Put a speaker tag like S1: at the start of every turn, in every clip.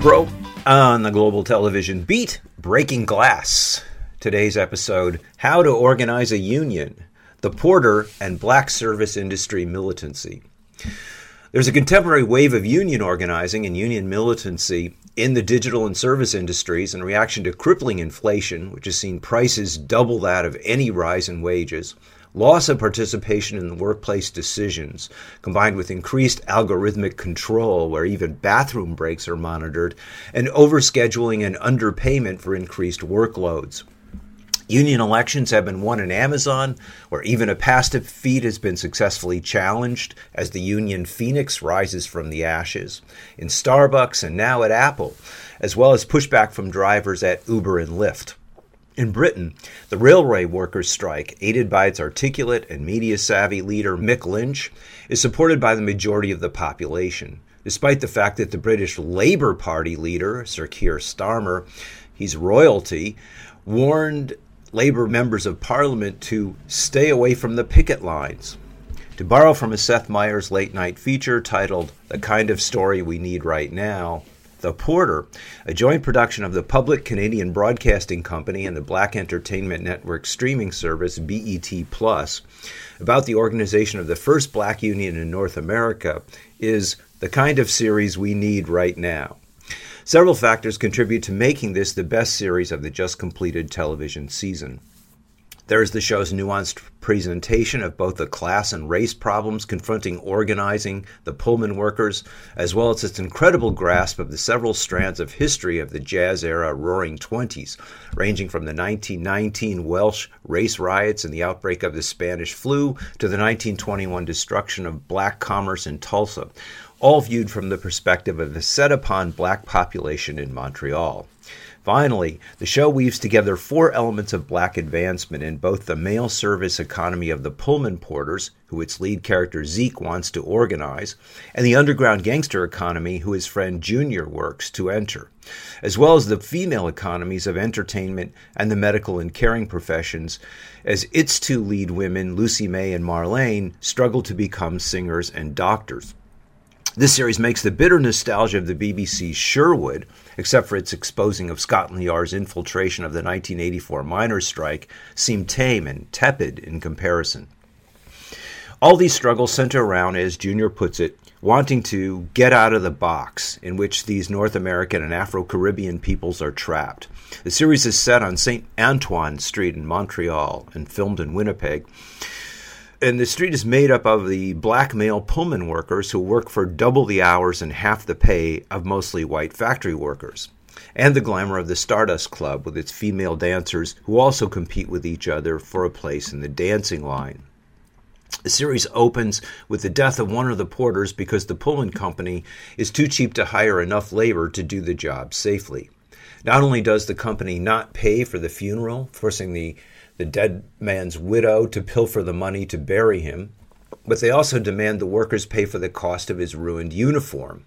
S1: Broe on the Global Television Beat Breaking Glass. Today's episode How to Organize a Union, the Porter and Black Service Industry Militancy. There's a contemporary wave of union organizing and union militancy in the digital and service industries in reaction to crippling inflation, which has seen prices double that of any rise in wages loss of participation in the workplace decisions, combined with increased algorithmic control where even bathroom breaks are monitored, and overscheduling and underpayment for increased workloads. Union elections have been won in Amazon, where even a past defeat has been successfully challenged as the Union Phoenix rises from the ashes, in Starbucks and now at Apple, as well as pushback from drivers at Uber and Lyft. In Britain, the railway workers' strike, aided by its articulate and media savvy leader Mick Lynch, is supported by the majority of the population, despite the fact that the British Labour Party leader, Sir Keir Starmer, he's royalty, warned Labour members of Parliament to stay away from the picket lines. To borrow from a Seth Meyers late night feature titled The Kind of Story We Need Right Now, the Porter, a joint production of the Public Canadian Broadcasting Company and the Black Entertainment Network streaming service BET Plus, about the organization of the first black union in North America, is the kind of series we need right now. Several factors contribute to making this the best series of the just completed television season. There is the show's nuanced presentation of both the class and race problems confronting organizing the Pullman workers, as well as its incredible grasp of the several strands of history of the jazz era roaring 20s, ranging from the 1919 Welsh race riots and the outbreak of the Spanish flu to the 1921 destruction of black commerce in Tulsa, all viewed from the perspective of the set upon black population in Montreal. Finally, the show weaves together four elements of black advancement in both the mail service economy of the Pullman porters, who its lead character Zeke wants to organize, and the underground gangster economy, who his friend Junior works to enter, as well as the female economies of entertainment and the medical and caring professions, as its two lead women, Lucy May and Marlene, struggle to become singers and doctors. This series makes the bitter nostalgia of the BBC's Sherwood, except for its exposing of Scotland Yard's infiltration of the 1984 miners' strike, seem tame and tepid in comparison. All these struggles center around, as Junior puts it, wanting to get out of the box in which these North American and Afro Caribbean peoples are trapped. The series is set on St. Antoine Street in Montreal and filmed in Winnipeg and the street is made up of the black male Pullman workers who work for double the hours and half the pay of mostly white factory workers. And the glamour of the Stardust Club with its female dancers who also compete with each other for a place in the dancing line. The series opens with the death of one of the porters because the Pullman company is too cheap to hire enough labor to do the job safely. Not only does the company not pay for the funeral, forcing the the dead man's widow to pilfer the money to bury him, but they also demand the workers pay for the cost of his ruined uniform.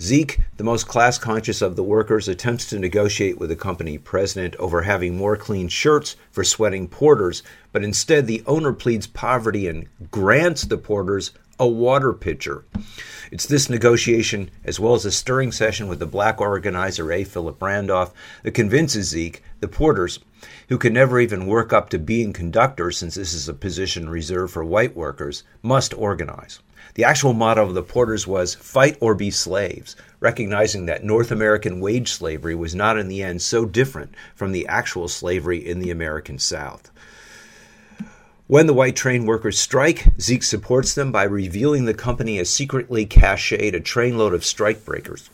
S1: Zeke, the most class conscious of the workers, attempts to negotiate with the company president over having more clean shirts for sweating porters, but instead the owner pleads poverty and grants the porters a water pitcher. It's this negotiation, as well as a stirring session with the black organizer A. Philip Randolph, that convinces Zeke, the porters, who can never even work up to being conductor since this is a position reserved for white workers, must organize. The actual motto of the Porters was fight or be slaves, recognizing that North American wage slavery was not in the end so different from the actual slavery in the American South. When the white train workers strike, Zeke supports them by revealing the company has secretly cached a trainload of strikebreakers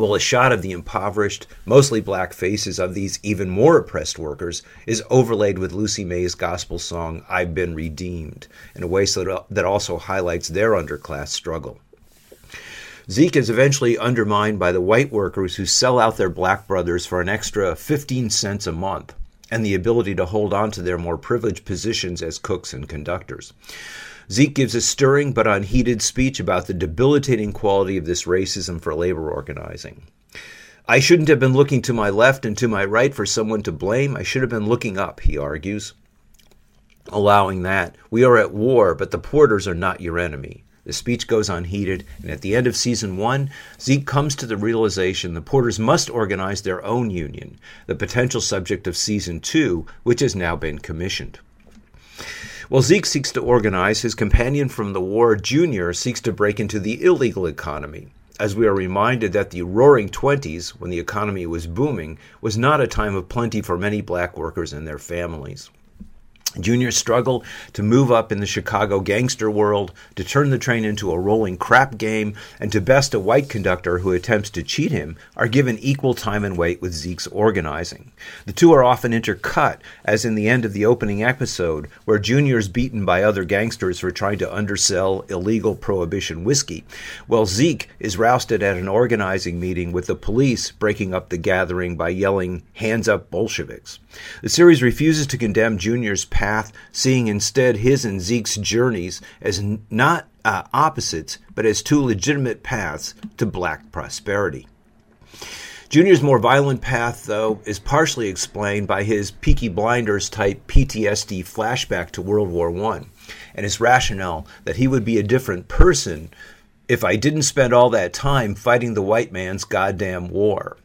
S1: Well, a shot of the impoverished, mostly black faces of these even more oppressed workers is overlaid with Lucy May's gospel song, I've Been Redeemed, in a way so that also highlights their underclass struggle. Zeke is eventually undermined by the white workers who sell out their black brothers for an extra 15 cents a month and the ability to hold on to their more privileged positions as cooks and conductors. Zeke gives a stirring but unheated speech about the debilitating quality of this racism for labor organizing. I shouldn't have been looking to my left and to my right for someone to blame. I should have been looking up, he argues. Allowing that, we are at war, but the porters are not your enemy. The speech goes unheeded, and at the end of season one, Zeke comes to the realization the porters must organize their own union, the potential subject of season two, which has now been commissioned. While Zeke seeks to organize, his companion from the war, Junior, seeks to break into the illegal economy, as we are reminded that the roaring 20s, when the economy was booming, was not a time of plenty for many black workers and their families. Junior struggle to move up in the Chicago gangster world, to turn the train into a rolling crap game, and to best a white conductor who attempts to cheat him are given equal time and weight with Zeke's organizing. The two are often intercut, as in the end of the opening episode, where Junior is beaten by other gangsters for trying to undersell illegal prohibition whiskey, while Zeke is rousted at an organizing meeting with the police breaking up the gathering by yelling, Hands up, Bolsheviks. The series refuses to condemn Junior's path, seeing instead his and Zeke's journeys as not uh, opposites, but as two legitimate paths to black prosperity. Junior's more violent path, though, is partially explained by his Peaky Blinders type PTSD flashback to World War I and his rationale that he would be a different person if I didn't spend all that time fighting the white man's goddamn war.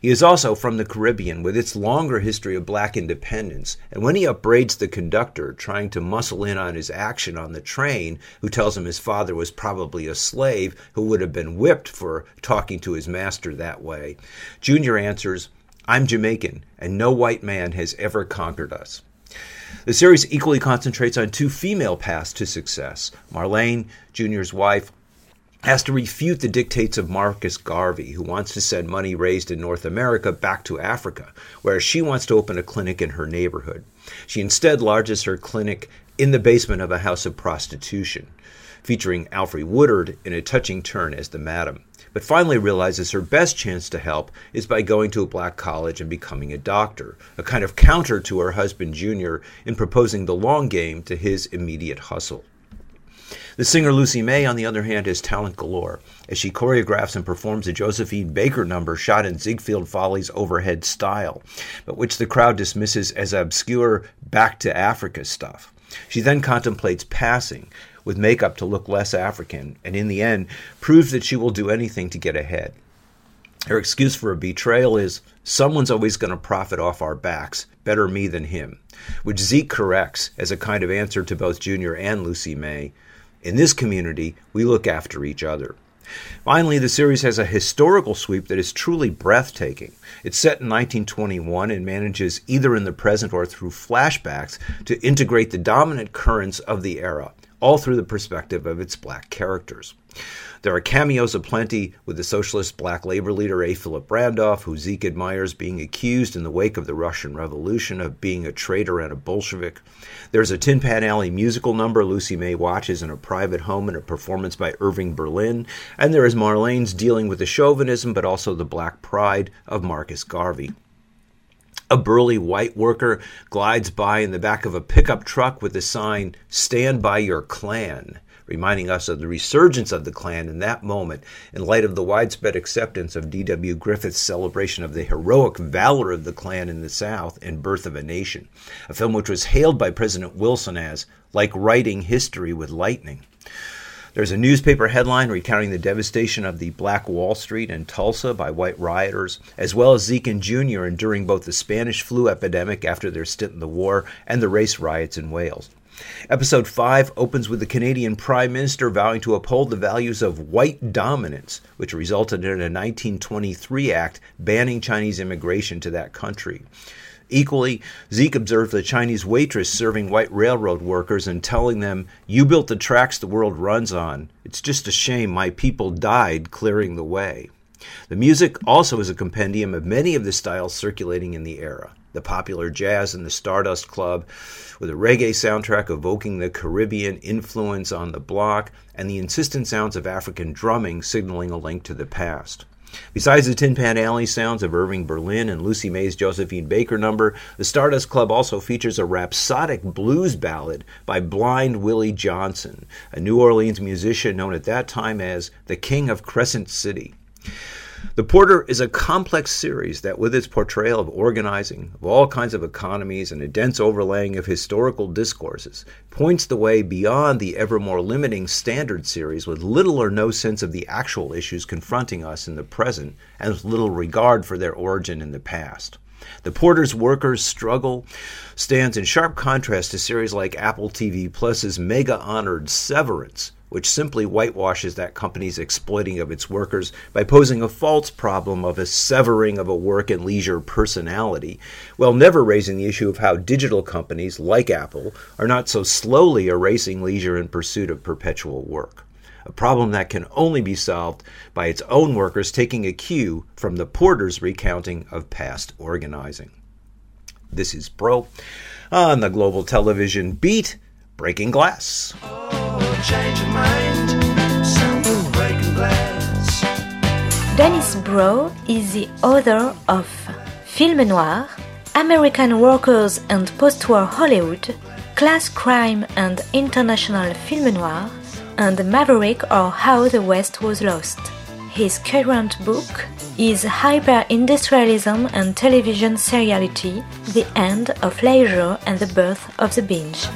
S1: He is also from the Caribbean, with its longer history of black independence, and when he upbraids the conductor, trying to muscle in on his action on the train, who tells him his father was probably a slave who would have been whipped for talking to his master that way, Junior answers, I'm Jamaican, and no white man has ever conquered us. The series equally concentrates on two female paths to success. Marlene, Junior's wife, has to refute the dictates of Marcus Garvey, who wants to send money raised in North America back to Africa, whereas she wants to open a clinic in her neighborhood. She instead lodges her clinic in the basement of a house of prostitution, featuring Alfre Woodard in a touching turn as the madam, but finally realizes her best chance to help is by going to a black college and becoming a doctor, a kind of counter to her husband Junior in proposing the long game to his immediate hustle. The singer Lucy May, on the other hand, has talent galore as she choreographs and performs a Josephine Baker number shot in Ziegfeld Follies overhead style, but which the crowd dismisses as obscure back to Africa stuff. She then contemplates passing with makeup to look less African, and in the end, proves that she will do anything to get ahead. Her excuse for a betrayal is someone's always going to profit off our backs, better me than him, which Zeke corrects as a kind of answer to both Junior and Lucy May, in this community, we look after each other. Finally, the series has a historical sweep that is truly breathtaking. It's set in 1921 and manages, either in the present or through flashbacks, to integrate the dominant currents of the era, all through the perspective of its black characters. There are cameos aplenty, with the socialist black labor leader A. Philip Randolph, who Zeke admires, being accused in the wake of the Russian Revolution of being a traitor and a Bolshevik. There's a Tin Pan Alley musical number Lucy May watches in a private home in a performance by Irving Berlin. And there is Marlene's dealing with the chauvinism but also the black pride of Marcus Garvey. A burly white worker glides by in the back of a pickup truck with the sign, Stand by Your Klan reminding us of the resurgence of the Klan in that moment in light of the widespread acceptance of D.W. Griffith's celebration of the heroic valor of the Klan in the South and Birth of a Nation, a film which was hailed by President Wilson as like writing history with lightning. There's a newspaper headline recounting the devastation of the Black Wall Street in Tulsa by white rioters, as well as Zeke and Junior enduring both the Spanish flu epidemic after their stint in the war and the race riots in Wales. Episode 5 opens with the Canadian Prime Minister vowing to uphold the values of white dominance, which resulted in a 1923 act banning Chinese immigration to that country. Equally, Zeke observed the Chinese waitress serving white railroad workers and telling them, You built the tracks the world runs on. It's just a shame my people died clearing the way. The music also is a compendium of many of the styles circulating in the era. The popular jazz in the Stardust Club, with a reggae soundtrack evoking the Caribbean influence on the block, and the insistent sounds of African drumming signaling a link to the past. Besides the Tin Pan Alley sounds of Irving Berlin and Lucy May's Josephine Baker number, the Stardust Club also features a rhapsodic blues ballad by Blind Willie Johnson, a New Orleans musician known at that time as the King of Crescent City. The Porter is a complex series that, with its portrayal of organizing of all kinds of economies and a dense overlaying of historical discourses, points the way beyond the ever more limiting standard series with little or no sense of the actual issues confronting us in the present and with little regard for their origin in the past. The Porter's workers' struggle stands in sharp contrast to series like Apple TV Plus's mega honored Severance, which simply whitewashes that company's exploiting of its workers by posing a false problem of a severing of a work and leisure personality, while never raising the issue of how digital companies like Apple are not so slowly erasing leisure in pursuit of perpetual work. A problem that can only be solved by its own workers taking a cue from the porter's recounting of past organizing. This is Broe on the Global Television Beat Breaking Glass.
S2: Dennis Broe is the author of Film Noir, American Workers and Postwar Hollywood, Class Crime and International Film Noir, and Maverick or How the West Was Lost. His current book is Hyper Industrialism and Television Seriality The End of Leisure and the Birth of the Binge.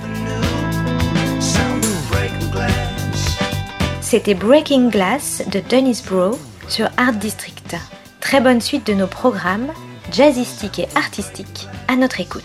S2: C'était Breaking Glass de Dennis Bro sur Art District. Très bonne suite de nos programmes, jazzistiques et artistiques, à notre écoute.